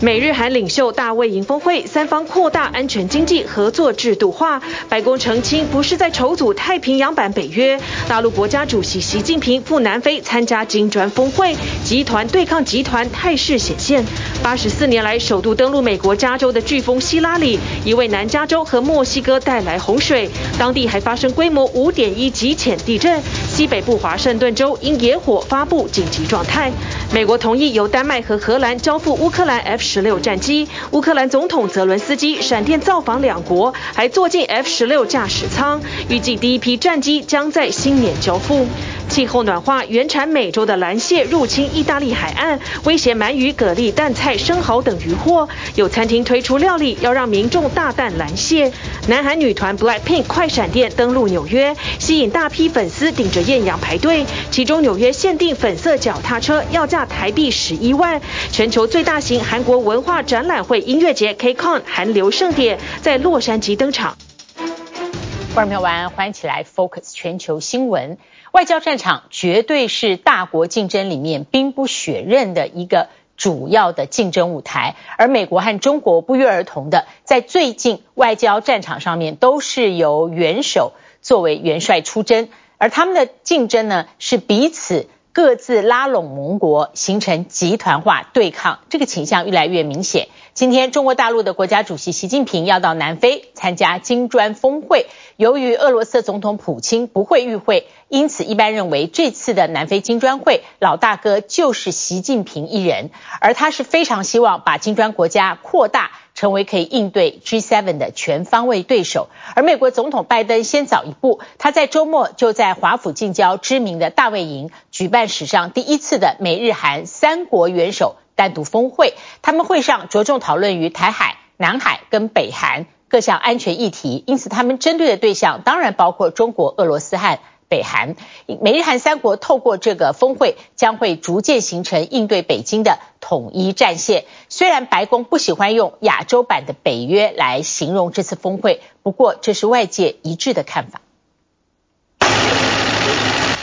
美日韩领袖大卫迎峰会，三方扩大安全经济合作制度化。白宫澄清，不是在筹组太平洋版北约。大陆国家主席习近平赴南非参加金砖峰会，集团对抗集团态势显现。八十四年来首度登陆美国加州的飓风希拉里，已为南加州和墨西哥带来洪水，当地还发生规模五点一级浅地震。西北部华盛顿州因野火发布紧急状态。美国同意由丹麦和荷兰交付乌克兰 F 十六战机，乌克兰总统泽伦斯基闪电造访两国，还坐进 F 十六驾驶舱，预计第一批战机将在新年交付。气候暖化，原产美洲的蓝蟹入侵意大利海岸，威胁鳗鱼、蛤蜊、淡菜、生蚝等渔获。有餐厅推出料理，要让民众大啖蓝蟹。南韩女团 BLACKPINK 快闪电登陆纽约，吸引大批粉丝顶着艳阳排队。其中纽约限定粉色脚踏车要价台币十一万。全球最大型韩国文化展览会音乐节 KCON 韩流盛典在洛杉矶登场。观众朋友，欢迎起来 Focus 全球新闻。外交战场绝对是大国竞争里面兵不血刃的一个主要的竞争舞台，而美国和中国不约而同的在最近外交战场上面都是由元首作为元帅出征，而他们的竞争呢是彼此各自拉拢盟国，形成集团化对抗，这个倾向越来越明显。今天中国大陆的国家主席习近平要到南非参加金砖峰会。由于俄罗斯总统普京不会与会，因此一般认为这次的南非金砖会老大哥就是习近平一人，而他是非常希望把金砖国家扩大成为可以应对 G7 的全方位对手。而美国总统拜登先早一步，他在周末就在华府近郊知名的大卫营举办史上第一次的美日韩三国元首单独峰会，他们会上着重讨论于台海、南海跟北韩。各项安全议题，因此他们针对的对象当然包括中国、俄罗斯和北韩。美日韩三国透过这个峰会，将会逐渐形成应对北京的统一战线。虽然白宫不喜欢用亚洲版的北约来形容这次峰会，不过这是外界一致的看法。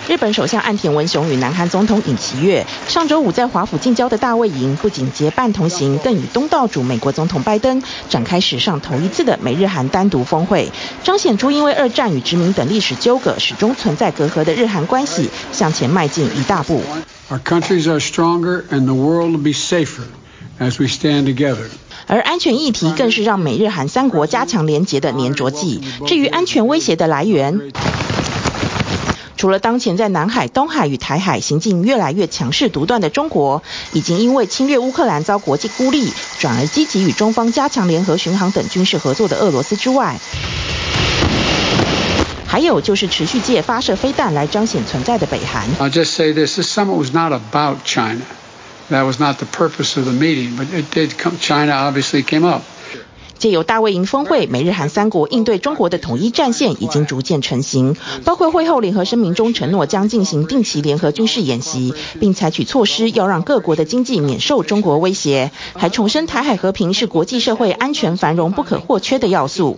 日本首相岸田文雄与南韩总统尹锡悦上周五在华府近郊的大卫营，不仅结伴同行，更与东道主美国总统拜登展开史上头一次的美日韩单独峰会，彰显出因为二战与殖民等历史纠葛始终存在隔阂的日韩关系向前迈进一大步。Our countries are stronger and the world will be safer as we stand together. 而安全议题更是让美日韩三国加强连结的黏着剂。至于安全威胁的来源。除了当前在南海、东海与台海行径越来越强势独断的中国，已经因为侵略乌克兰遭国际孤立，转而积极与中方加强联合巡航等军事合作的俄罗斯之外，还有就是持续借发射飞弹来彰显存在的北韩。I just say this: this summit was not about China. That was not the purpose of the meeting, but it did come. China obviously came up. 借由大卫营峰会，美日韩三国应对中国的统一战线已经逐渐成型，包括会后联合声明中承诺将进行定期联合军事演习，并采取措施要让各国的经济免受中国威胁，还重申台海和平是国际社会安全繁荣不可或缺的要素。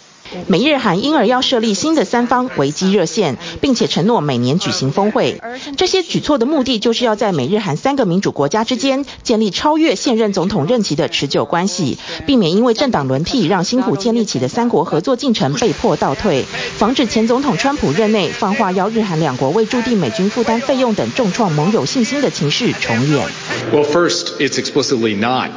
美日韩因而要设立新的三方危机热线，并且承诺每年举行峰会。这些举措的目的，就是要在美日韩三个民主国家之间建立超越现任总统任期的持久关系，避免因为政党轮替让辛苦建立起的三国合作进程被迫倒退，防止前总统川普任内放话要日韩两国为驻地美军负担费用等重创盟友信心的情势重演。Well, first, it's explicitly not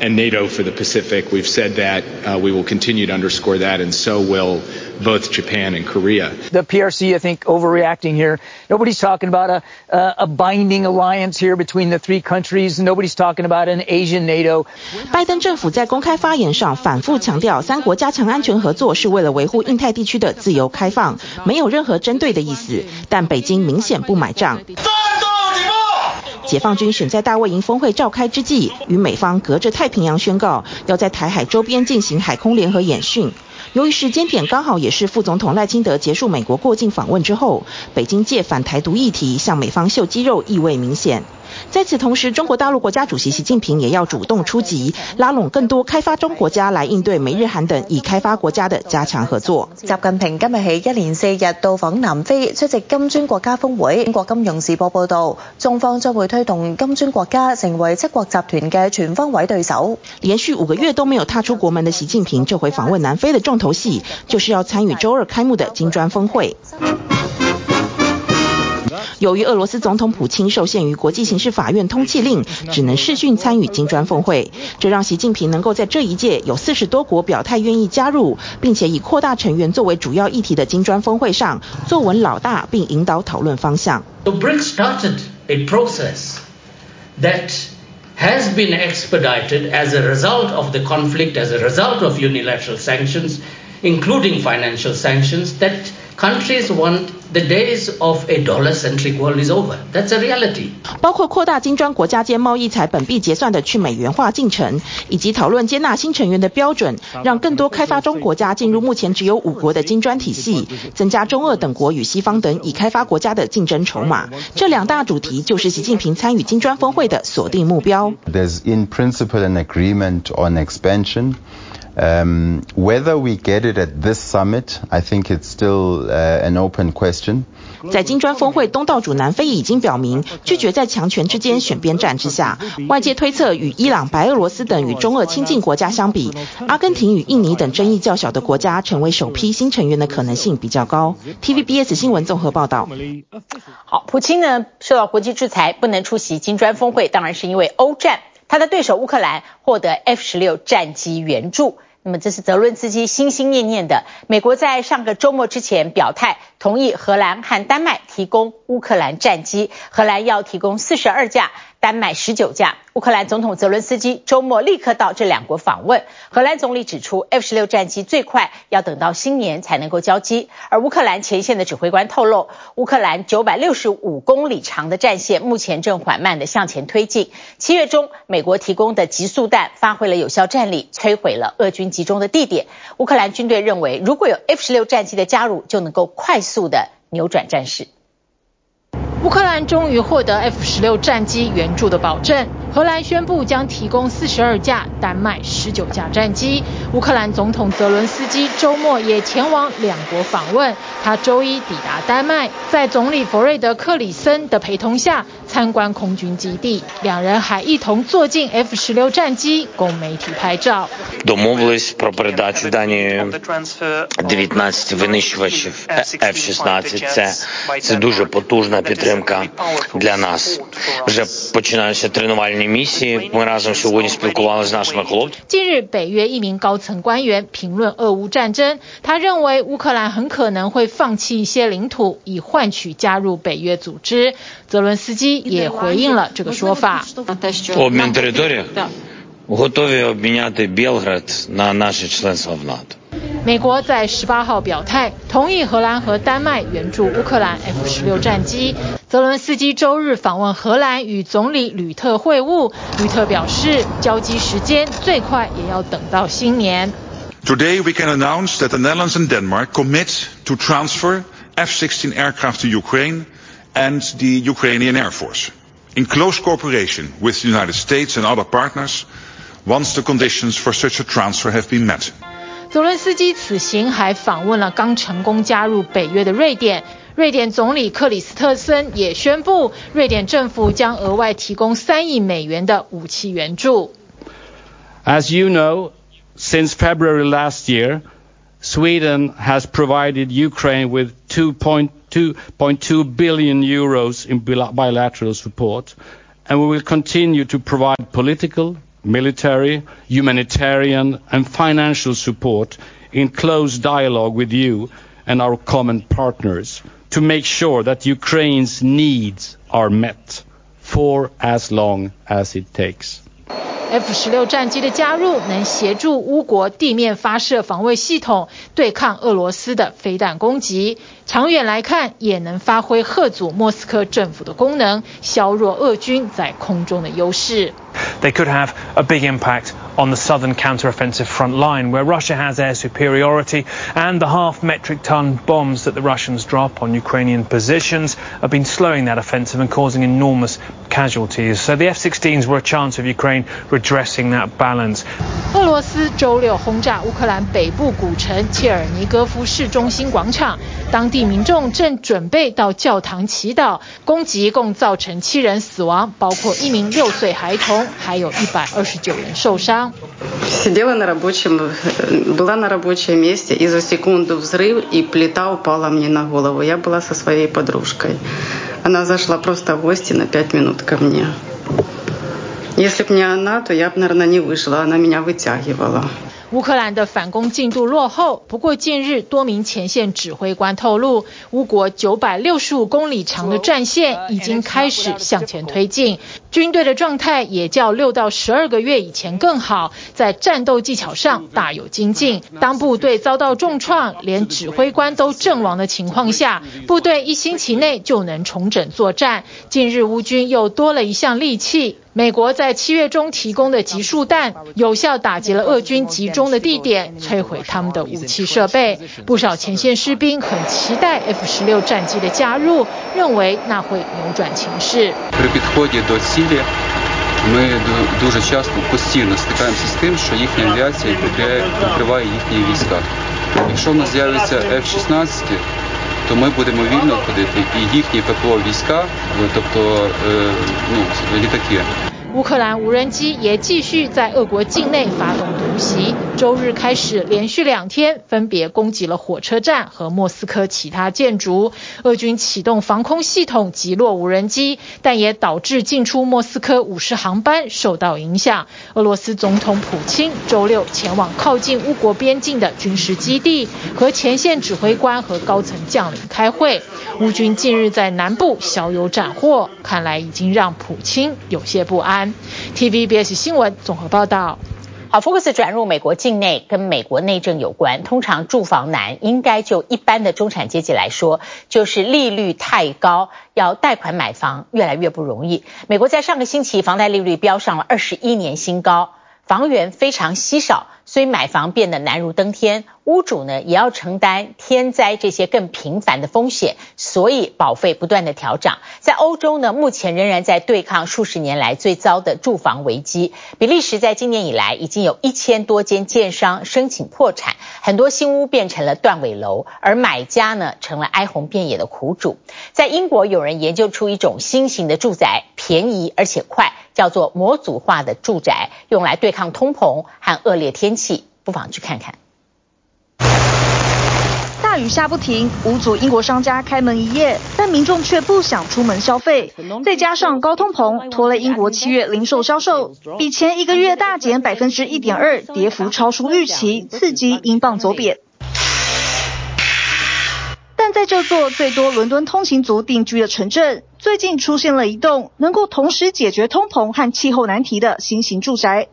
and NATO for the Pacific. We've said that uh, we will continue to underscore that, and so will both Japan and Korea. The PRC, I think, overreacting here. Nobody's talking about a, a, a binding alliance here between the three countries. Nobody's talking about an Asian NATO. 拜登政府在公开发言上反复强调，三国加强安全合作是为了维护印太地区的自由开放，没有任何针对的意思。但北京明显不买账。 解放军选在大卫营峰会召开之际，与美方隔着太平洋宣告要在台海周边进行海空联合演训。由于时间点刚好也是副总统赖清德结束美国过境访问之后，北京借反台独议题向美方秀肌肉，意味明显。在此同时，中国大陆国家主席习近平也要主动出击，拉拢更多开发中国家来应对美日韩等已开发国家的加强合作。习近平今日起一连四日到访南非，出席金砖国家峰会。英国金融时报报道，中方将会推动金砖国家成为七国集团嘅全方位对手。连续五个月都没有踏出国门的习近平，这回访问南非的重头戏，就是要参与周二开幕的金砖峰会。由于俄罗斯总统普京受限于国际刑事法院通缉令，只能视讯参与金砖峰会，这让习近平能够在这一届有四十多国表态愿意加入，并且以扩大成员作为主要议题的金砖峰会上坐稳老大，并引导讨论方向。The BRICS started a process that has been expedited as a result of the conflict, as a result of unilateral sanctions, including financial sanctions that Countries want the days of a dollar-centric world is over. That's a reality. 包括扩大金砖国家间贸易财本币结算的去美元化进程，以及讨论接纳新成员的标准，让更多开发中国家进入目前只有五国的金砖体系，增加中俄等国与西方等已开发国家的竞争筹码。这两大主题就是习近平参与金砖峰会的锁定目标。There's in principle an agreement on expansion. Um, whether we get it at this summit, I think it's still uh, an open question. 在金砖峰会，东道主南非已经表明拒绝在强权之间选边站之下。外界推测，与伊朗、白俄罗斯等与中俄亲近国家相比，阿根廷与印尼等争议较小的国家成为首批新成员的可能性比较高。TVBS 新闻综合报道。好，普京呢受到国际制裁，不能出席金砖峰会，当然是因为欧战。他的对手乌克兰获得 F 十六战机援助，那么这是泽伦斯基心心念念的。美国在上个周末之前表态，同意荷兰和丹麦提供乌克兰战机，荷兰要提供四十二架。丹麦十九架，乌克兰总统泽伦斯基周末立刻到这两国访问。荷兰总理指出，F 十六战机最快要等到新年才能够交机。而乌克兰前线的指挥官透露，乌克兰九百六十五公里长的战线目前正缓慢地向前推进。七月中，美国提供的极速弹发挥了有效战力，摧毁了俄军集中的地点。乌克兰军队认为，如果有 F 十六战机的加入，就能够快速地扭转战事。乌克兰终于获得 F 十六战机援助的保证。荷兰宣布将提供四十二架，丹麦十九架战机。乌克兰总统泽伦斯基周末也前往两国访问。他周一抵达丹麦，在总理弗瑞德克里森的陪同下参观空军基地。两人还一同坐进 F 十六战机，供媒体拍照。Домовились про передачу Данії 19 винищувачів F-16. Це, це дуже потужна підтримка для нас. Вже починаються тренувальні миссии. Мы разом сьогодні спілкувалися з нашими хлопцями. 近日，北约一名高层官员评论俄乌战争，他认为乌克兰很可能会放弃一些领土，以换取加入北约组织。泽伦斯基 也回应了这个说法。美国在十八号表态，同意荷兰和丹麦援助乌克兰 F 十六战机。泽伦斯基周日访问荷兰，与总理吕特会晤。吕特表示，交机时间最快也要等到新年。Today we can announce that the netlands in denmark commit to transfer F aircraft to Ukraine. and the Ukrainian Air Force, in close cooperation with the United States and other partners, once the conditions for such a transfer have been met. 泽伦斯基此行还访问了刚成功加入北约的瑞典，瑞典总理克里斯特森也宣布，瑞典政府将额外提供三亿美元的武器援助。As you know, since February last year, Sweden has provided Ukraine with 2.2 billion euros in bilateral support, and we will continue to provide political military, humanitarian, and financial support in close dialogue with you and our common partners to make sure that Ukraine's needs are met for as long as it takes. F 十六战机的加入，能协助乌国地面发射防卫系统，对抗俄罗斯的飞弹攻击。 长远来看，也能发挥吓阻莫斯科政府的功能，削弱俄军在空中的优势。They could have a big impact on the southern counteroffensive front line, where Russia has air superiority, and the half metric ton bombs that the Russians drop on Ukrainian positions have been slowing that offensive and causing enormous casualties. So the F-16s were a chance of Ukraine redressing that balance. 俄罗斯周六轰炸乌克兰北部古城切尔尼戈夫市中心广场，当地 民众正准备到教堂祈祷。攻击共造成七人死亡，包括一名六岁孩童，还有一百二十九人受伤。 Сидела на рабочем, была на рабочем месте, и за секунду взрыв, и плита упала мне на голову. Я была со своей подружкой. Она зашла просто в гости на пять минут ко мне. Если бы не она, то я бы, наверное, не вышла. Она меня вытягивала. 乌克兰的反攻进度落后，不过近日多名前线指挥官透露，乌国九百六十五公里长的战线已经开始向前推进，军队的状态也较六到十二个月以前更好，在战斗技巧上大有精进。当部队遭到重创，连指挥官都阵亡的情况下，部队一星期内就能重整作战。近日乌军又多了一项利器。美国在七月中提供的集束弹，有效打击了俄军集中的地点，摧毁他们的武器设备。不少前线士兵很期待 F 十六战机的加入，认为那会扭转情势。乌克兰无人机也继续在俄国境内发动突袭， 周日开始连续两天分别攻击了火车站和莫斯科其他建筑。俄军启动防空系统击落无人机，但也导致进出莫斯科五十航班受到影响。俄罗斯总统普京周六前往靠近乌国边境的军事基地，和前线指挥官和高层将领开会。乌军近日在南部小有斩获，看来已经让普京有些不安。TVBS 新闻综合报道。好，Focus 转入美国境内，跟美国内政有关。通常住房难，应该就一般的中产阶级来说，就是利率太高，要贷款买房越来越不容易。美国在上个星期，房贷利率飙上了二十一年新高，房源非常稀少。所以买房变得难如登天，屋主呢也要承担天灾这些更频繁的风险，所以保费不断的调涨。在欧洲呢，目前仍然在对抗数十年来最糟的住房危机。比利时在今年以来已经有一千多间建商申请破产，很多新屋变成了断尾楼，而买家呢成了哀鸿遍野的苦主。在英国，有人研究出一种新型的住宅，便宜而且快。叫做模组化的住宅，用来对抗通膨和恶劣天气，不妨去看看。大雨下不停，五组英国商家开门营业，但民众却不想出门消费。再加上高通膨，拖累英国七月零售销售比前一个月大减百分之一点二，跌幅超出预期，刺激英镑走贬。但在这座最多伦敦通勤族定居的城镇，最近出现了一栋能够同时解决通膨和气候难题的新型住宅。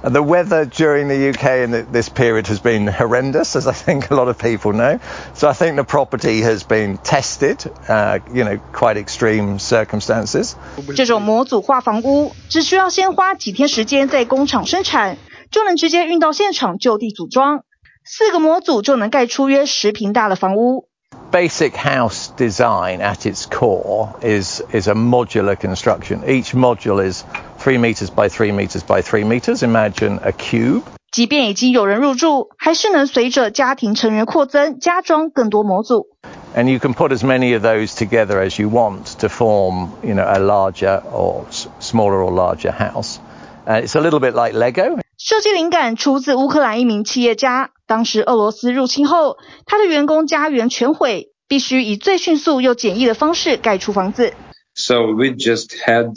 The weather during the UK in this period has been horrendous, as I think a lot of people know. So I think the property has been tested, uh, you know, quite extreme circumstances. 这种模组化房屋只需要先花几天时间在工厂生产，就能直接运到现场就地组装，四个模组就能盖出约十平大的房屋。Basic house design at its core is is a modular construction. Each module is three meters by three meters by three meters. Imagine a cube. 即便已经有人入住，还是能随着家庭成员扩增，加装更多模组。And you can put as many of those together as you want to form, you know, a larger or smaller or larger house. Uh, it's a little bit like Lego. 设计灵感出自乌克兰一名企业家。 当时俄罗斯入侵后，他的员工家园全毁，必须以最迅速又简易的方式盖出房子。So we just had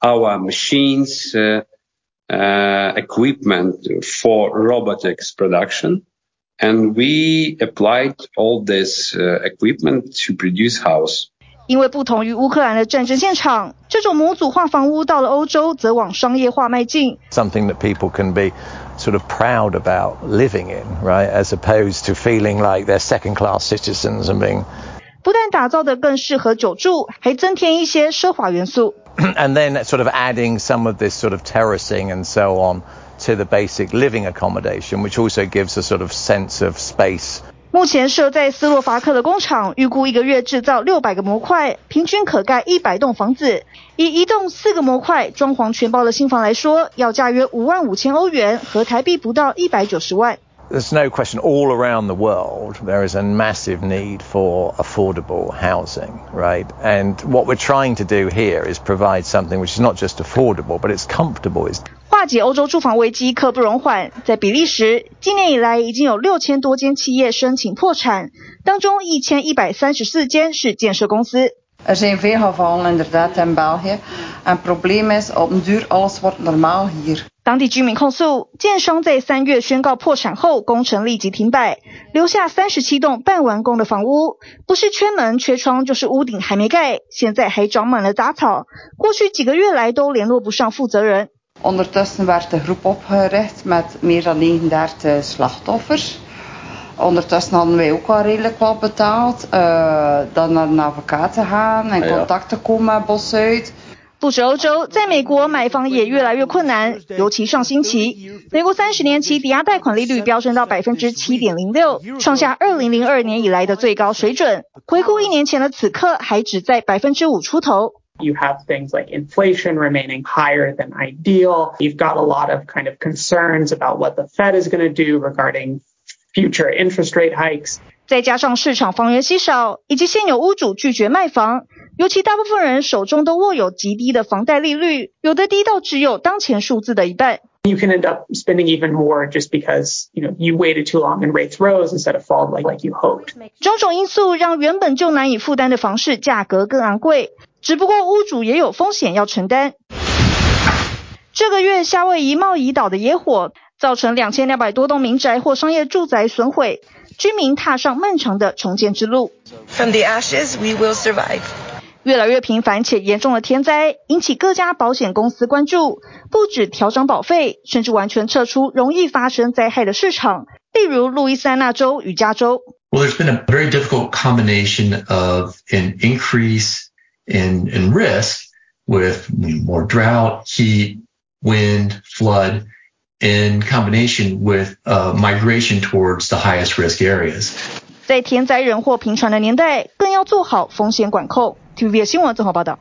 our machines uh, equipment for robotics production. And we applied all this uh, equipment to produce house. 因为不同于乌克兰的战争现场，这种模组化房屋到了欧洲则往商业化迈进。Something that people can be sort of proud about living in, right? As opposed to feeling like they're second-class citizens and being. 不但打造得更适合久住，还增添一些奢华元素。 And then sort of adding some of this sort of terracing and so on to the basic living accommodation, which also gives a sort of sense of space. 目前设在斯洛伐克的工厂，预估一个月制造六百个模块，平均可盖一百栋房子。以一栋四个模块装潢全包的新房来说，要价约五万五千欧元，合台币不到一百九十万。There's no question all around the world there is a massive need for affordable housing, right? And what we're trying to do here is provide something which is not just affordable, but it's comfortable. It's 化解欧洲住房危机刻不容缓。在比利时，今年以来已经有六千多间企业申请破产，当中一千一百三十四间是建设公司。 Er zijn veel gevallen inderdaad in België. En het probleem is, op den duur alles wordt normaal hier. 当地居民控诉，建商在三月宣告破产后，工程立即停摆，留下三十七栋半完工的房屋，不是缺门缺窗，就是屋顶还没盖，现在还长满了杂草。过去几个月来都联络不上负责人。Ondertussen werd de groep opgericht met meer dan 39 slachtoffers. Ondertussen hadden wij ook wel redelijk wat betaald. Uh, dan naar een advocaat te gaan en contact te komen met Bosuit. 不止欧洲，在美国买房也越来越困难，尤其上星期，美国三十年期抵押贷款利率飙升到百分之七点零六，创下二零零二年以来的最高水准。回顾一年前的此刻，还只在百分之五出头。You have things like inflation remaining higher than ideal. You've got a lot of kind of concerns about what the Fed is going to do regarding future interest rate hikes. 再加上市场房源稀少，以及现有屋主拒绝卖房，尤其大部分人手中都握有极低的房贷利率，有的低到只有当前数字的一半。You can end up spending even more just because, you know, you waited too long and rates rose instead of fall like, like you hoped. 种种因素让原本就难以负担的房市价格更昂贵，只不过屋主也有风险要承担。这个月夏威夷茂宜岛的野火造成两千两百多栋民宅或商业住宅损毁。居民踏上漫长的重建之路。From the ashes, we will survive. 越来越频繁且严重的天灾引起各家保险公司关注，不止调涨保费，甚至完全撤出容易发生灾害的市场，例如路易斯安那州与加州。Well, there's been a very difficult combination of an increase in, in risk with more drought, heat, wind, flood. In combination with uh, migration towards the highest risk areas. 在天灾人祸频传的年代，更要做好风险管控。TVB 新闻综合报道。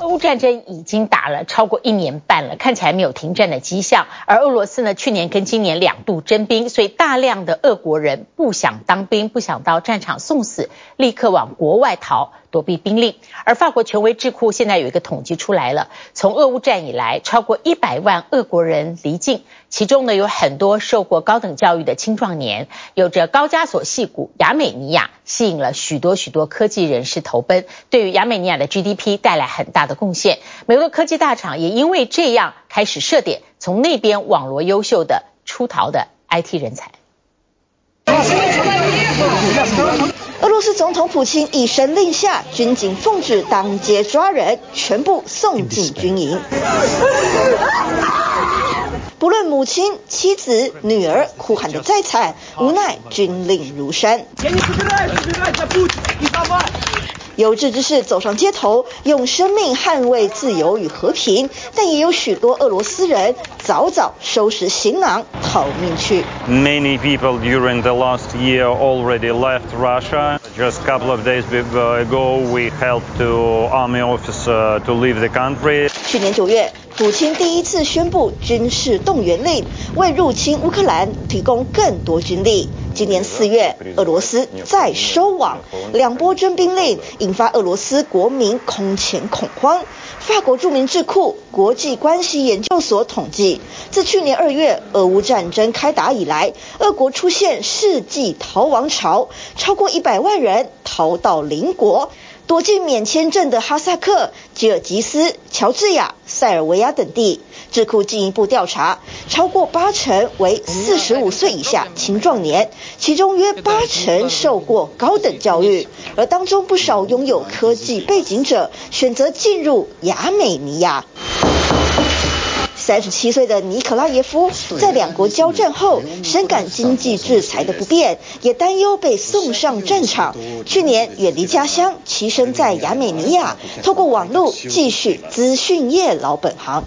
俄乌战争已经打了超过一年半了，看起来没有停战的迹象。而俄罗斯呢，去年跟今年两度征兵，所以大量的俄国人不想当兵，不想到战场送死，立刻往国外逃，躲避兵令。而法国权威智库现在有一个统计出来了，从俄乌战以来，超过一百万俄国人离境，其中呢有很多受过高等教育的青壮年，有着高加索系骨亚美尼亚，吸引了许多许多科技人士投奔，对于亚美尼亚的 GDP 带来很大的贡献。美国科技大厂也因为这样开始设点，从那边网罗优秀的出逃的 IT 人才。俄罗斯总统普京一声令下，军警奉旨当街抓人，全部送进军营。不论母亲、妻子、女儿哭喊得再惨，无奈军令如山。有志之士走上街头，用生命捍卫自由与和平，但也有许多俄罗斯人早早收拾行囊逃命去。Many people during the last year already left Russia. Just a couple of days ago, we helped to army officer to leave the country. 去年九月，普京第一次宣布军事动员令，为入侵乌克兰提供更多军力。今年四月，俄罗斯再收网，两波征兵令引发俄罗斯国民空前恐慌。法国著名智库国际关系研究所统计，自去年二月俄乌战争开打以来，俄国出现世纪逃亡潮，超过一百万人逃到邻国。躲进免签证的哈萨克、吉尔吉斯、乔治亚、塞尔维亚等地。智库进一步调查，超过八成为四十五岁以下青壮年，其中约八成受过高等教育，而当中不少拥有科技背景者选择进入亚美尼亚。三十七岁的尼可拉耶夫在两国交战后，深感经济制裁的不便，也担忧被送上战场。去年远离家乡，栖身在亚美尼亚，透过网络继续资讯业老本行。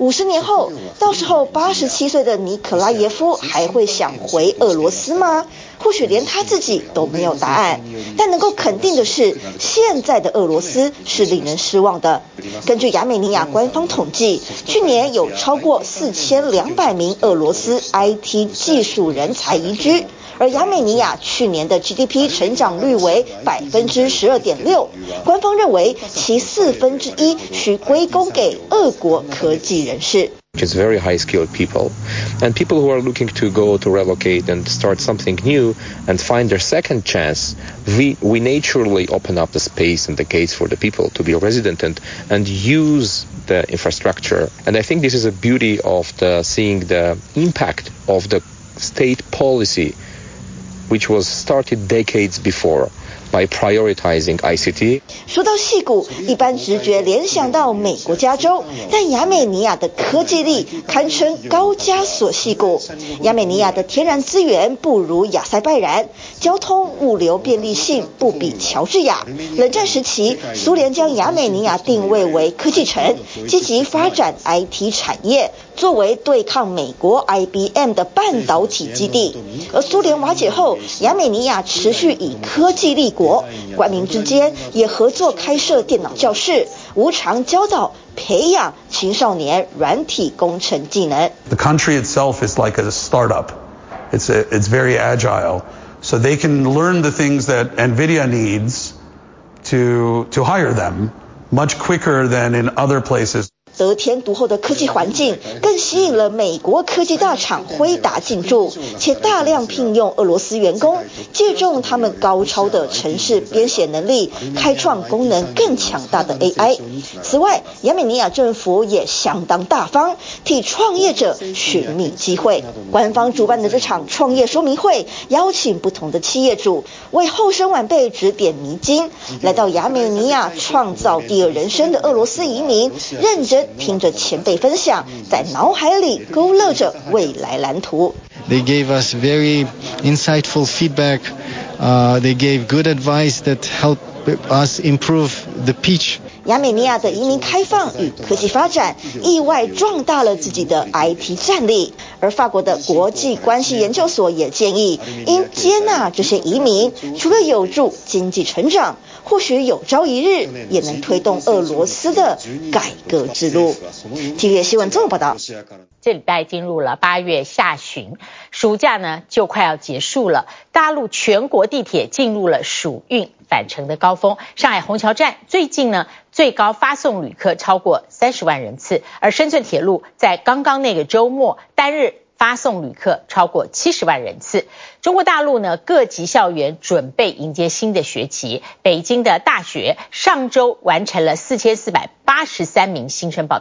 五十年后，到时候八十七岁的尼可拉耶夫还会想回俄罗斯吗？或许连他自己都没有答案。但能够肯定的是，现在的俄罗斯是令人失望的。根据亚美尼亚官方统计，去年有超过四千两百名俄罗斯 IT 技术人才移居。而亚美尼亚去年的 GDP 成长率为百分之十二点六，官方认为其四分之一需归功给俄国科技人士。It's very high skilled people and people who are looking to go to relocate and start something new and find their second chance. We, we naturally open up the space and the gates for the people to be resident and, and use the infrastructure. And I think this is a beauty of the seeing the impact of the state policy which was started decades before by prioritizing ICT. 说到戏谷，一般直觉联想到美国加州，但亚美尼亚的科技力堪称高加索戏谷。亚美尼亚的天然资源不如亚塞拜然，交通物流便利性不比乔治亚。冷战时期，苏联将亚美尼亚定位为科技城，积极发展 IT 产业。作为对抗美国 IBM 的半导体基地，而苏联瓦解后，亚美尼亚持续以科技立国，官民之间也合作开设电脑教室，无偿教导培养青少年软体工程技能。The country itself is like a startup. It's a, it's very agile, so they can learn the things that NVIDIA needs to to hire them much quicker than in other places. 得天独厚的科技环境，更吸引了美国科技大厂辉达进驻，且大量聘用俄罗斯员工，借重他们高超的城市编写能力，开创功能更强大的 AI。此外，亚美尼亚政府也相当大方，替创业者寻觅机会。官方主办的这场创业说明会，邀请不同的企业主为后生晚辈指点迷津。来到亚美尼亚创造第二人生的俄罗斯移民，认真。听着前辈分享，在脑海里勾勒着未来蓝图。They gave us very insightful feedback. Uh, they gave good advice that helped us improve the pitch. 亚美尼亚的移民开放与科技发展，意外壮大了自己的 IT 战力。而法国的国际关系研究所也建议，应接纳这些移民，除了有助经济成长，或许有朝一日也能推动俄罗斯的改革之路。TVB 新闻这么报道。这礼拜进入了八月下旬，暑假呢就快要结束了。大陆全国地铁进入了暑运返程的高峰，上海虹桥站最近呢最高发送旅客超过三十万人次，而深圳铁路在刚刚那个周末单日发送旅客超过七十万人次。中国大陆呢各级校园准备迎接新的学期，北京的大学上周完成了四千四百八十三名新生报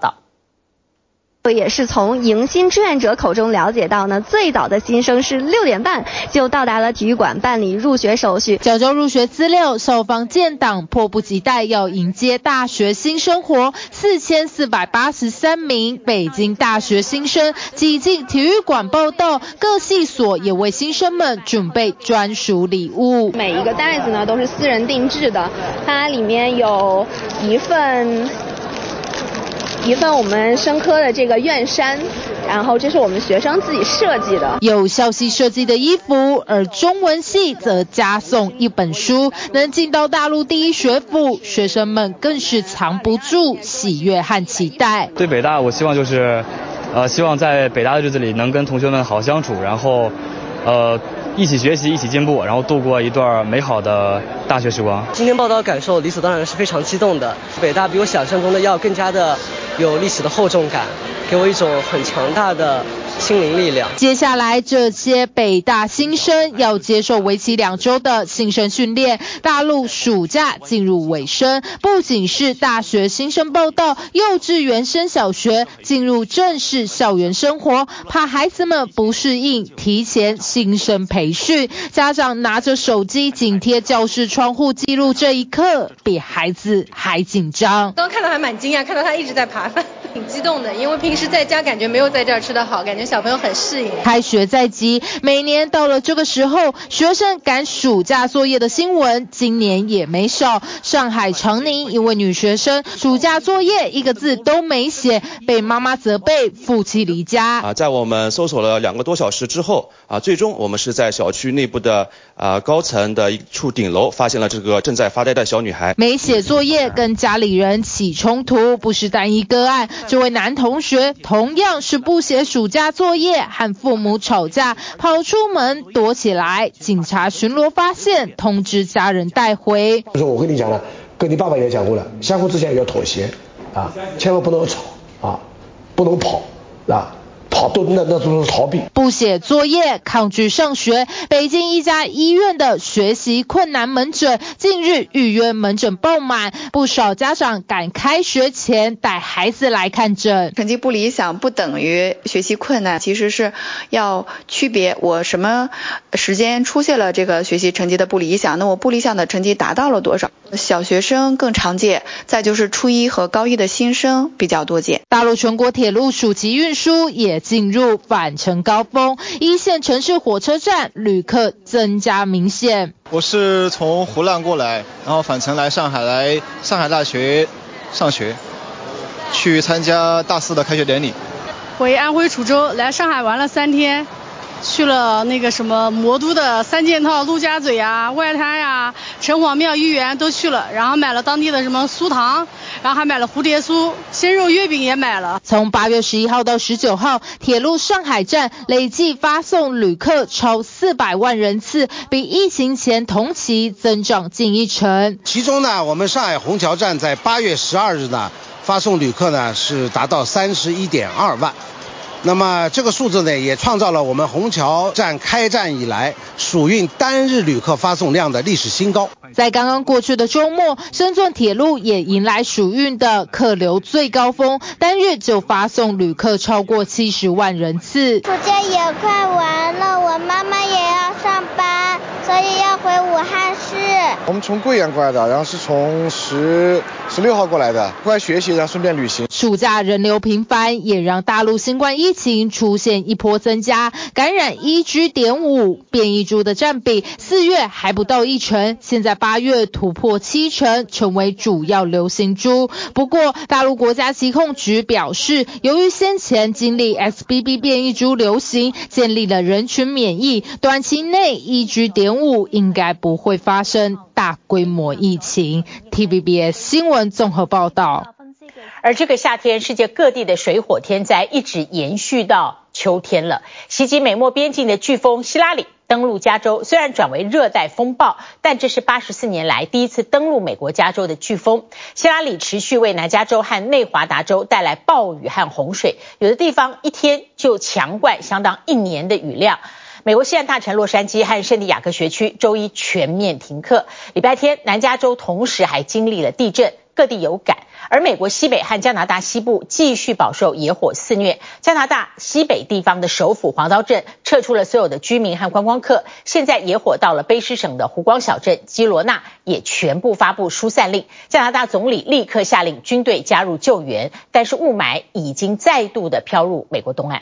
到。也是从迎新志愿者口中了解到呢，最早的新生是六点半就到达了体育馆办理入学手续，缴交入学资料，校方建档，迫不及待要迎接大学新生活。四千四百八十三名北京大学新生挤进体育馆报到，各系所也为新生们准备专属礼物。每一个袋子呢都是私人定制的，它里面有一份。一份我们生科的这个院衫，然后这是我们学生自己设计的，有校系设计的衣服，而中文系则加送一本书。能进到大陆第一学府，学生们更是藏不住喜悦和期待。对北大，我希望就是，呃，希望在北大的日子里能跟同学们好好相处，然后，呃。一起学习，一起进步，然后度过一段美好的大学时光。今天报道的感受理所当然是非常激动的。北大比我想象中的要更加的有历史的厚重感，给我一种很强大的心灵力量。接下来，这些北大新生要接受为期两周的新生训练。大陆暑假进入尾声，不仅是大学新生报到，幼稚园升小学进入正式校园生活，怕孩子们不适应，提前新生培训。家长拿着手机紧贴教室窗户记录这一刻，比孩子还紧张。刚看到还蛮惊讶，看到他一直在爬饭。挺激动的，因为平时在家感觉没有在这儿吃的好，感觉小朋友很适应。开学在即，每年到了这个时候，学生赶暑假作业的新闻今年也没少。上海长宁一位女学生暑假作业一个字都没写，被妈妈责备，负气离家。啊，在我们搜索了两个多小时之后，啊，最终我们是在小区内部的啊高层的一处顶楼发现了这个正在发呆的小女孩。没写作业跟家里人起冲突，不是单一个案。这位男同学同样是不写暑假作业，和父母吵架，跑出门躲起来。警察巡逻发现，通知家人带回。就是我跟你讲了，跟你爸爸也讲过了，相互之间要妥协啊，千万不能吵啊，不能跑啊。逃都那那都是逃避，不写作业，抗拒上学。北京一家医院的学习困难门诊近日预约门诊爆满，不少家长赶开学前带孩子来看诊。成绩不理想不等于学习困难，其实是要区别我什么时间出现了这个学习成绩的不理想，那我不理想的成绩达到了多少？小学生更常见，再就是初一和高一的新生比较多见。大陆全国铁路暑期运输也进入返程高峰，一线城市火车站旅客增加明显。我是从湖南过来，然后返程来上海，来上海大学上学，去参加大四的开学典礼。回安徽滁州，来上海玩了三天。去了那个什么魔都的三件套，陆家嘴啊、外滩呀、啊、城隍庙、豫园都去了，然后买了当地的什么酥糖，然后还买了蝴蝶酥、鲜肉月饼也买了。从八月十一号到十九号，铁路上海站累计发送旅客超四百万人次，比疫情前同期增长近一成。其中呢，我们上海虹桥站在八月十二日呢，发送旅客呢是达到三十一点二万。那么这个数字呢，也创造了我们虹桥站开站以来暑运单日旅客发送量的历史新高。在刚刚过去的周末，深圳铁路也迎来暑运的客流最高峰，单日就发送旅客超过七十万人次。暑假也快完了，我妈妈也要上班，所以要回武汉市。我们从贵阳过来的，然后是从十十六号过来的，过来学习，然后顺便旅行。暑假人流频繁，也让大陆新冠疫情出现一波增加，感染 EG.5 变异株的占比，四月还不到一成，现在八月突破七成，成为主要流行株。不过，大陆国家疾控局表示，由于先前经历 XBB 变异株流行，建立了人群免疫，短期内 EG.5 应该不会发生大规模疫情。TVBS 新闻综合报道。而这个夏天，世界各地的水火天灾一直延续到秋天了。袭击美墨边境的飓风希拉里登陆加州，虽然转为热带风暴，但这是八十四年来第一次登陆美国加州的飓风。希拉里持续为南加州和内华达州带来暴雨和洪水，有的地方一天就强灌相当一年的雨量。美国西岸大城洛杉矶和圣地亚哥学区周一全面停课。礼拜天，南加州同时还经历了地震。各地有感，而美国西北和加拿大西部继续饱受野火肆虐。加拿大西北地方的首府黄刀镇撤出了所有的居民和观光客。现在野火到了卑诗省的湖光小镇基罗纳，也全部发布疏散令。加拿大总理立刻下令军队加入救援，但是雾霾已经再度的飘入美国东岸。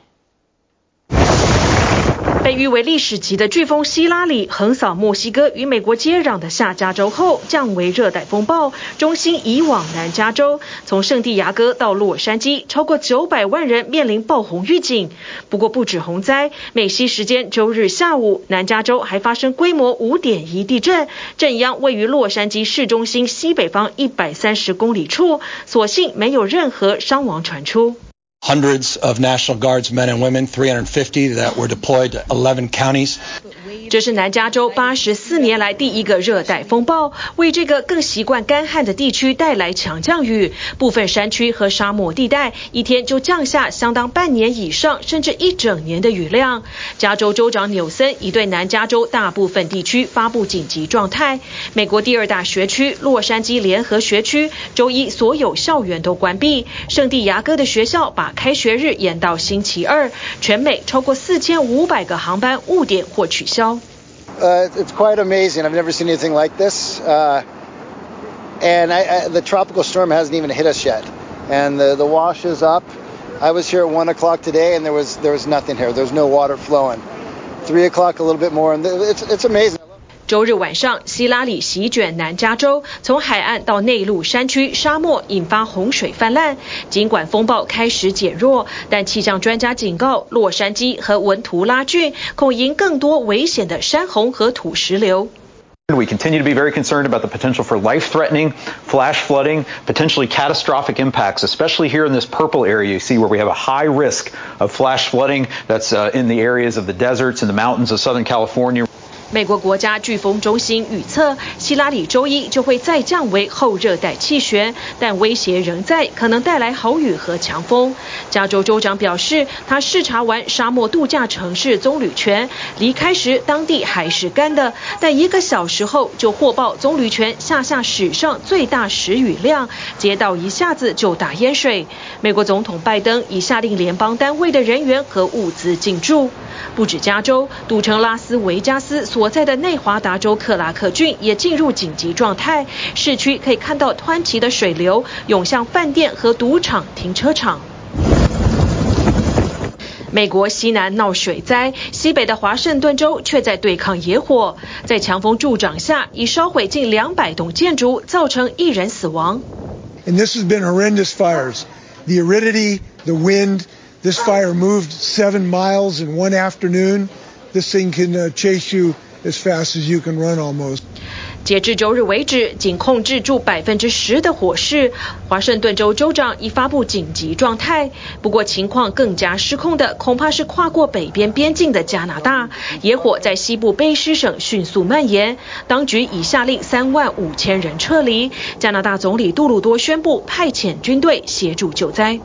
被誉为历史级的飓风希拉里横扫墨西哥与美国接壤的下加州后，降为热带风暴，中心移往南加州。从圣地牙哥到洛杉矶，超过九百万人面临暴洪预警。不过不止洪灾，美西时间周日下午，南加州还发生规模五点一地震，震央位于洛杉矶市中心西北方一百三十公里处，所幸没有任何伤亡传出。Hundreds of National Guards men and women, 350 that were deployed to 11 counties. 这是南加州八十四年来第一个热带风暴，为这个更习惯干旱的地区带来强降雨。部分山区和沙漠地带一天就降下相当半年以上，甚至一整年的雨量。加州州长纽森已对南加州大部分地区发布紧急状态。美国第二大学区洛杉矶联合学区周一所有校园都关闭，圣地牙哥的学校把开学日延到星期二。全美超过四千五百个航班误点或取消。Uh, it's quite amazing. I've never seen anything like this. Uh, and I, I, the tropical storm hasn't even hit us yet. And the, the wash is up. I was here at 1 o'clock today and there was, there was nothing here. There's no water flowing. 3 o'clock, a little bit more. And it's, it's amazing. 周日晚上，希拉里席卷南加州，从海岸到内陆山区、沙漠，引发洪水泛滥。尽管风暴开始减弱，但气象专家警告，洛杉矶和文图拉郡恐迎更多危险的山洪和土石流。We continue to be very concerned about the potential for life-threatening flash flooding, potentially catastrophic impacts, especially here in this purple area. You see where we have a high risk of flash flooding. That's uh, in the areas of the deserts and the mountains of Southern California. 美国国家飓风中心预测，希拉里周一就会再降为后热带气旋，但威胁仍在，可能带来豪雨和强风。加州州长表示，他视察完沙漠度假城市棕榈泉，离开时当地还是干的，但一个小时后就获报棕榈泉下下史上最大时雨量，街道一下子就打淹水。美国总统拜登已下令联邦单位的人员和物资进驻。不止加州，赌城拉斯维加斯所在的内华达州克拉克郡也进入紧急状态，市区可以看到湍急的水流涌向饭店和赌场停车场。美国西南闹水灾，西北的华盛顿州却在对抗野火，在强风助长下，已烧毁近两百栋建筑，造成一人死亡。And this has been horrendous fires. The aridity, the wind. This fire moved seven miles in one afternoon. This thing can chase you as fast as you can run almost. 截至周日为止，仅控制住百分之十的火势。华盛顿州州长已发布紧急状态。不过，情况更加失控的恐怕是跨过北边边境的加拿大。野火在西部卑诗省迅速蔓延，当局已下令三万五千人撤离。加拿大总理杜鲁多宣布派遣军队协助救灾。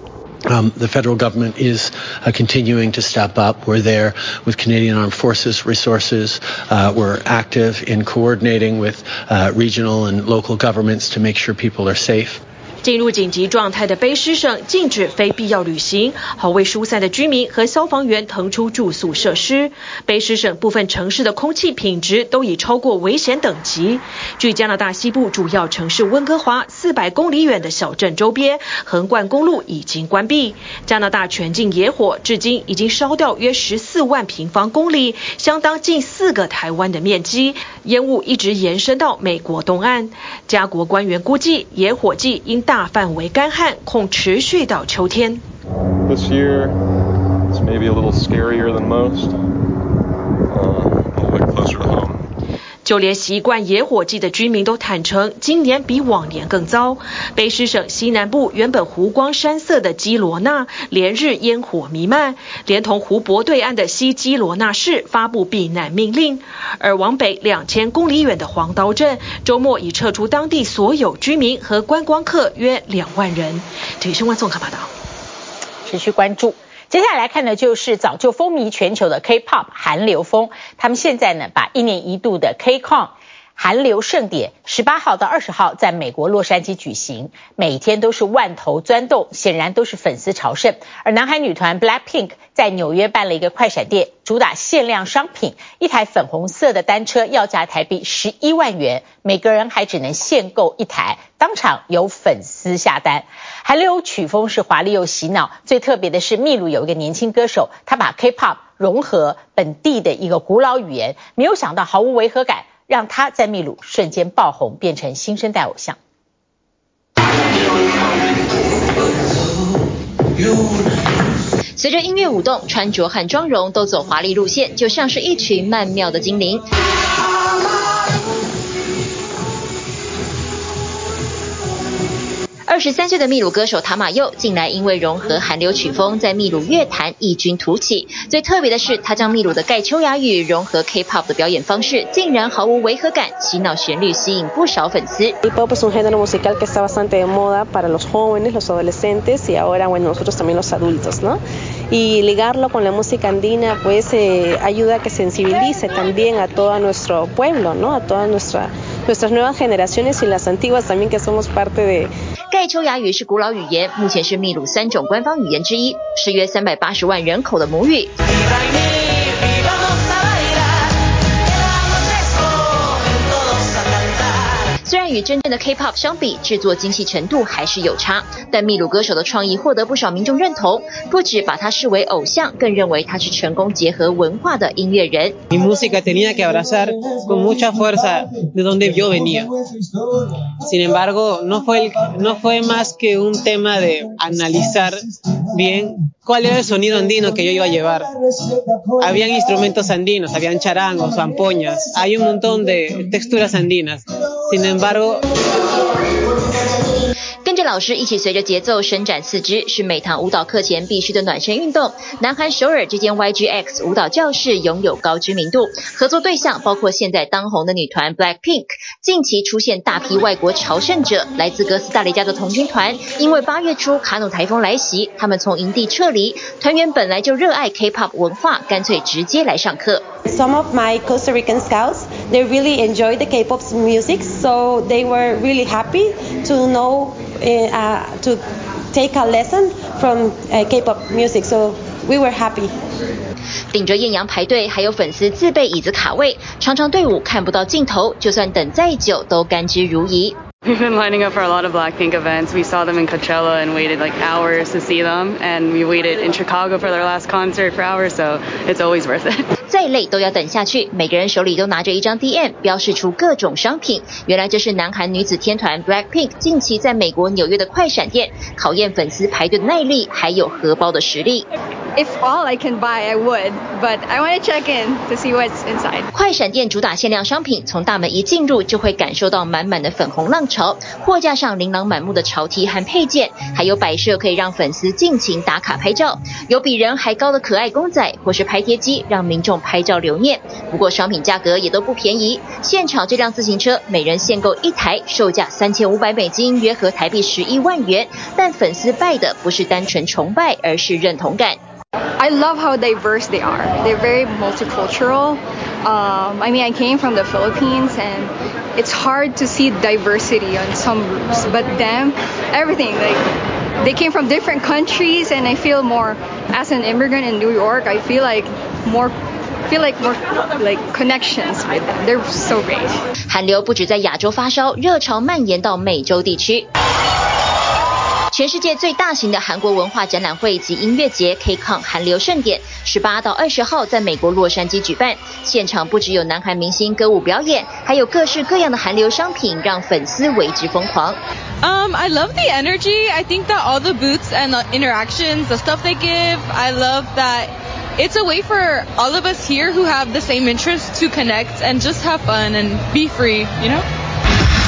Um, the federal government is uh, continuing to step up. We're there with Canadian Armed Forces resources. Uh, we're active in coordinating with uh, regional and local governments to make sure people are safe. 进入紧急状态的卑诗省禁止非必要旅行，好为疏散的居民和消防员腾出住宿设施。卑诗省部分城市的空气品质都已超过危险等级。距加拿大西部主要城市温哥华四百公里远的小镇周边，横贯公路已经关闭。加拿大全境野火至今已经烧掉约十四万平方公里，相当近四个台湾的面积。烟雾一直延伸到美国东岸。加国官员估计，野火季因大大范围干旱恐持续到秋天。This year, it's maybe a little scarier than most. Uh, a little bit closer to home. 就连习惯野火季的居民都坦承，今年比往年更糟。卑诗省西南部原本湖光山色的基罗纳，连日烟火弥漫，连同湖泊对岸的西基罗纳市发布避难命令。而往北两千公里远的黄刀镇，周末已撤出当地所有居民和观光客约两万人。体育新闻综合报道，持续关注。接下来看的就是早就风靡全球的 K-pop 韩流风，他们现在呢把一年一度的 K-Con 韩流盛典十八号到二十号在美国洛杉矶举行，每天都是万头钻动，显然都是粉丝朝圣。而南韩女团 Blackpink 在纽约办了一个快闪店，主打限量商品，一台粉红色的单车要价台币十一万元，每个人还只能限购一台，当场有粉丝下单。韩流曲风是华丽又洗脑，最特别的是秘鲁有一个年轻歌手，他把 K-pop 融合本地的一个古老语言，没有想到毫无违和感，让他在秘鲁瞬间爆红，变成新生代偶像。随着音乐舞动，穿着和妆容都走华丽路线，就像是一群曼妙的精灵。十三岁的秘鲁歌手塔玛佑，近来因为融合韩流曲风，在秘鲁乐坛异军突起。最特别的是，他将秘鲁的盖秋雅语融合 K-pop 的表演方式，竟然毫无违和感，洗脑旋律吸引不少粉丝。K-pop es un género musical que está bastante de moda para los jóvenes, los adolescentes y ahora bueno nosotros también los adultos, ¿no? Y ligarlo con la música andina pues eh, ayuda a que sensibilice también a todo nuestro pueblo, ¿no? A toda nuestra nuestras nuevas generaciones y las antiguas también que somos parte de 艾秋雅语是古老语言，目前是秘鲁三种官方语言之一，是约三百八十万人口的母语。与真正的 K-pop 相比，制作精细程度还是有差，但秘鲁歌手的创意获得不少民众认同，不止把他视为偶像，更认为他是成功结合文化的音乐人。Mi música tenía que abrazar con mucha fuerza de donde yo venía. Sin embargo, no fue, no fue más que un tema de analizar bien cuál era el sonido andino que yo iba a llevar. Habían instrumentos andinos, habían charangos, zampoñas, hay un montón de texturas andinas. Sin embargo, 跟着老师一起随着节奏伸展四肢，是每堂舞蹈课前必须的暖身运动。南韩首尔这间 YGX 舞蹈教室拥有高知名度，合作对象包括现在当红的女团 Blackpink。近期出现大批外国朝圣者，来自哥斯达黎加的童军团，因为八月初卡努台风来袭，他们从营地撤离。团员本来就热爱 K-pop 文化，干脆直接来上课。Some of my Costa Rican scouts, they really enjoy the K-pop music, so they were really happy to know, uh, to take a lesson from K-pop music. So we were happy. 顶着艳阳排队，还有粉丝自备椅子卡位，常常队伍看不到尽头，就算等再久都甘之如饴。We've been lining up for a lot of Blackpink events. We saw them in Coachella and waited like hours to see them, and we waited in Chicago for their last concert for hours, so it's always worth it. 再累都要等下去。每个人手里都拿着一张 DM，标示出各种商品。原来这是南韩女子天团 Blackpink 近期在美国纽约的快闪店，考验粉丝排队的耐力，还有荷包的实力。 If all I can buy, I would, but I want to check in to see what's inside. 快闪店主打限量商品，从大门一进入就会感受到满满的粉红浪潮。货架上琳琅满目的潮 T 和配件，还有摆设可以让粉丝尽情打卡拍照。有比人还高的可爱公仔，或是拍贴机，让民众拍照留念。不过商品价格也都不便宜。现场这辆自行车每人限购一台，售价三千五百美金，约合台币十一万元。但粉丝拜的不是单纯崇拜，而是认同感。I love how diverse they are. They're very multicultural. Um, I mean, I came from the Philippines, and it's hard to see diversity on some groups. But them, everything like they came from different countries, and I feel more as an immigrant in New York. I feel like more. Feel like more like connections with them. They're so great. 韩流不止在亚洲发烧，热潮蔓延到美洲地区。 全世界最大型的韩国文化展览会及音乐节 KCON 韩流盛典，十八到二十号在美国洛杉矶举办。现场不只有南韩明星歌舞表演，还有各式各样的韩流商品，让粉丝为之疯狂。Um, I love the energy. I think that all the booths and the interactions, the stuff they give, I love that it's a way for all of us here who have the same interests to connect and just have fun and be free, you know?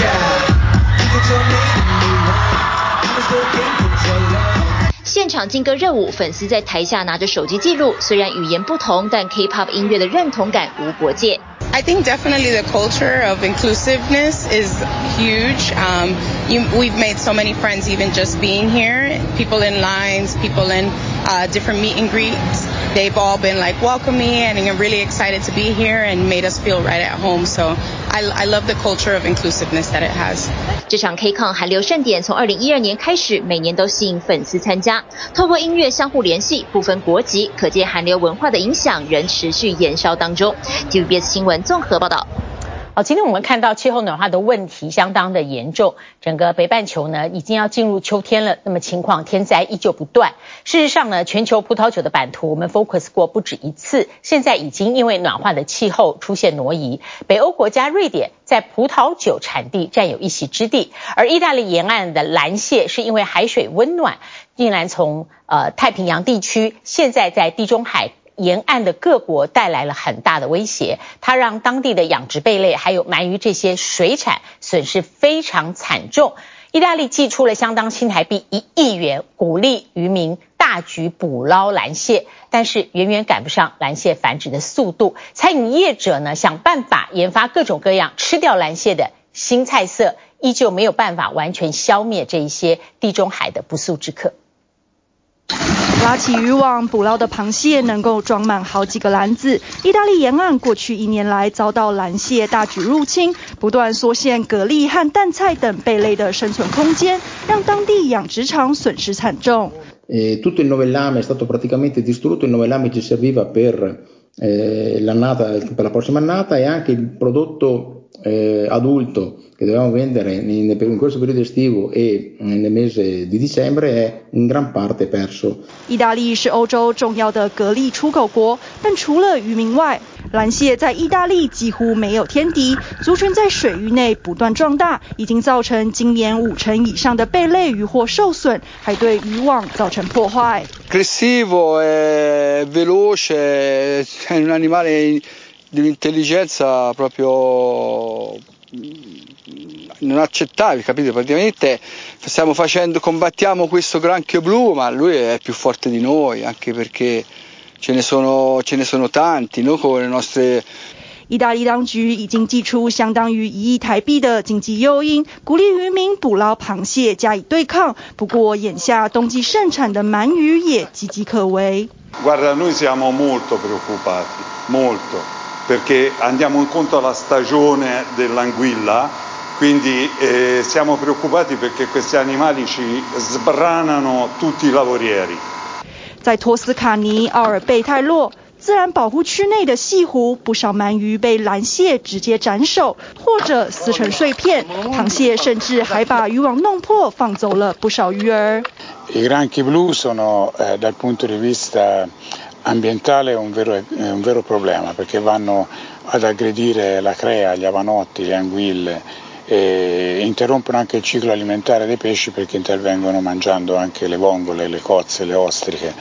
Yeah. 现场劲歌热舞，粉丝在台下拿着手机记录。虽然语言不同，但 K-pop 音乐的认同感无国界。I think definitely the culture of inclusiveness is huge. Um, you, we've made so many friends even just being here. People in lines, people in uh, different meet and greets. They've all been like welcoming and I'm really excited to be here and made us feel right at home. So I, I love the culture of inclusiveness that it has. 这场 KCON 韩流盛典从二零一二年开始，每年都吸引粉丝参加。透过音乐相互联系，不分国籍，可见韩流文化的影响仍持续延烧当中。TVBS 新闻综合报道。 好，今天我们看到气候暖化的问题相当的严重，整个北半球呢已经要进入秋天了，那么情况天灾依旧不断。事实上呢，全球葡萄酒的版图我们 focus 过不止一次，现在已经因为暖化的气候出现挪移。北欧国家瑞典在葡萄酒产地占有一席之地，而意大利沿岸的蓝蟹是因为海水温暖，竟然从呃太平洋地区现在在地中海。沿岸的各国带来了很大的威胁，它让当地的养殖贝类还有鳗鱼这些水产损失非常惨重。意大利寄出了相当新台币一亿元，鼓励渔民大举捕捞蓝蟹，但是远远赶不上蓝蟹繁殖的速度。餐饮业者呢，想办法研发各种各样吃掉蓝蟹的新菜色，依旧没有办法完全消灭这一些地中海的不速之客。拉起渔网捕捞的螃蟹能够装满好几个篮子。意大利沿岸过去一年来遭到蓝蟹大举入侵，不断缩限蛤蜊和淡菜等贝类的生存空间，让当地养殖场损失惨重。诶，tutto il novellame è stato praticamente distrutto. Il novellame ci serviva per l'annata, per la prossima annata e anche il prodotto adulto che dovevamo vendere in questo periodo estivo e nel mese di dicembre è in gran parte perso。意大利是欧洲重要的蛤蜊出口国，但除了渔民外，蓝蟹在意大利几乎没有天敌，族群在水域内不断壮大，已经造成今年五成以上的贝类渔获受损，还对渔网造成破坏。Aggressivo e veloce, è un animale di un'intelligenza proprio non accettabile, capite? Praticamente stiamo facendo, combattiamo questo granchio blu, ma lui è più forte di noi, anche perché ce ne sono, ce ne sono tanti, noi con le nostre 意大利当局已经祭出相当于一亿台币的经济诱因，鼓励渔民捕捞螃蟹加以对抗。不过，眼下冬季盛产的鳗鱼也岌岌可危。Guarda, noi siamo molto preoccupati, molto, perché andiamo incontro alla stagione dell'anguilla, Quindi siamo preoccupati perché questi animali ci sbranano tutti i lavorieri。在托斯卡尼奥尔贝泰洛自然保护区内的西湖，不少鳗鱼被蓝蟹直接斩首，或者撕成碎片。螃蟹甚至还把渔网弄破，放走了不少鱼儿。I granchi blu sono dal punto di vista ambientale un vero un vero problema perché vanno ad aggredire la crea, gli avanotti, le anguille e interrompono anche il ciclo alimentare dei pesci perché intervengono mangiando anche le vongole, le cozze, le ostriche。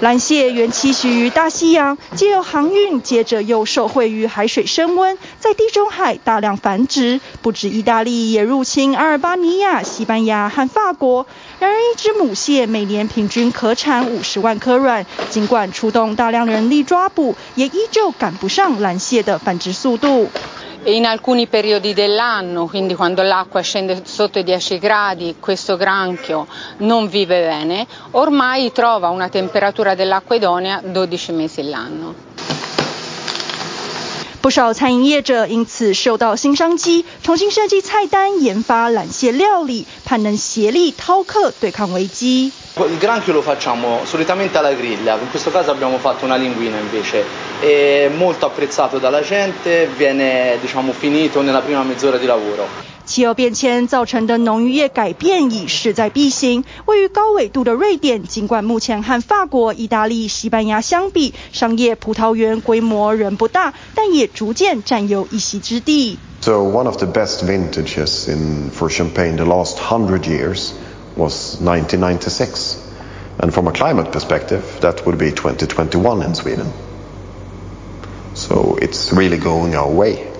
蓝蟹原栖息于大西洋，借由航运，接着又受惠于海水升温，在地中海大量繁殖。不止意大利，也入侵阿尔巴尼亚、西班牙和法国。然而，一只母蟹每年平均可产五十万颗卵，尽管出动大量人力抓捕，也依旧赶不上蓝蟹的繁殖速度。In alcuni periodi dell'anno, quindi quando l'acqua scende sotto i 10 gradi, questo granchio non vive bene, ormai trova una temperatura dell'acqua idonea 12 mesi l'anno。不少餐饮业者因此受到新商机，重新设计菜单，研发揽蟹料理，盼能协力饕客对抗危机。气候变迁造成的农渔业改变已势在必行。位于高纬度的瑞典，尽管目前和法国、意大利、西班牙相比，商业葡萄园规模仍不大，但也逐渐占有一席之地。So one of the best vintages in for Champagne the last hundred years was 1996, and from a climate perspective, that would be 2021 in Sweden. So it's really going our way.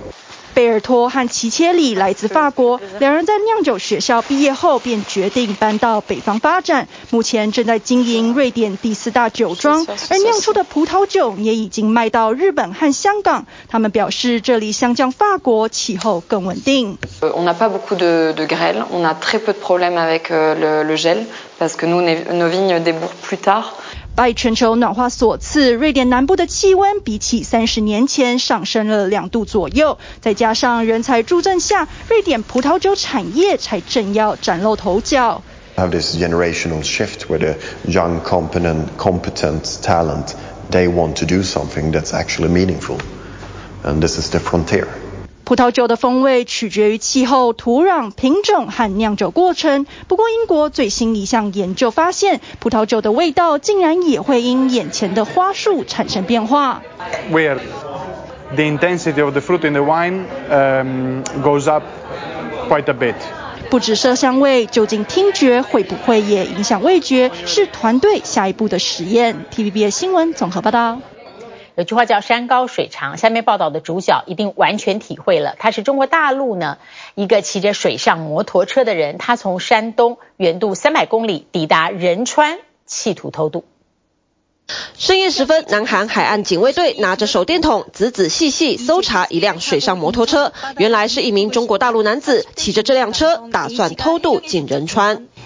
贝尔托和齐切里来自法国，两人在酿酒学校毕业后便决定搬到北方发展。目前正在经营瑞典第四大酒庄，而酿出的葡萄酒也已经卖到日本和香港。他们表示，这里相较法国气候更稳定。On n'a pas beaucoup de de grêle, on a très peu de problèmes avec le le gel parce que nous nos vignes débourent plus tard。拜全球暖化所赐，瑞典南部的气温比起三十年前上升了两度左右。再加上人才助阵下，瑞典葡萄酒产业才正要崭露头角。Have this generational shift where the young, competent, competent talent, they want to do something that's actually meaningful, and this is the frontier. 葡萄酒的风味取决于气候、土壤、品种和酿酒过程。不过，英国最新一项研究发现，葡萄酒的味道竟然也会因眼前的花束产生变化。Where the intensity of the fruit in the wine goes up quite a bit。不止色香味，究竟听觉会不会也影响味觉？是团队下一步的实验。TVBS 新闻综合报道。有句话叫“山高水长”，下面报道的主角一定完全体会了。他是中国大陆呢一个骑着水上摩托车的人，他从山东远渡三百公里抵达仁川，企图偷渡。深夜时分，南韩海岸警卫队拿着手电筒，仔仔细细搜查一辆水上摩托车。原来是一名中国大陆男子骑着这辆车，打算偷渡进仁川。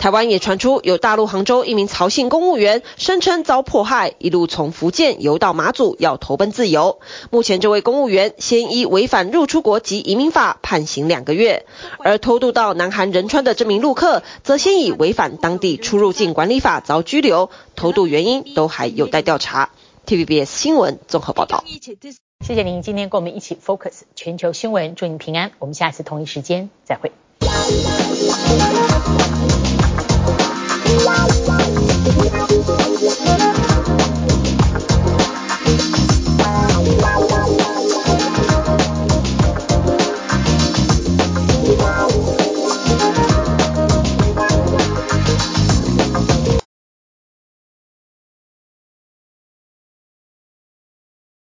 台湾也传出有大陆杭州一名曹姓公务员声称遭迫害，一路从福建游到马祖，要投奔自由。目前这位公务员先依违反入出国及移民法判刑两个月，而偷渡到南韩仁川的这名陆客则先以违反当地出入境管理法遭拘留，偷渡原因都还有待调查。TVBS 新闻综合报道。谢谢您今天跟我们一起 focus 全球新闻，祝您平安。我们下次同一时间再会。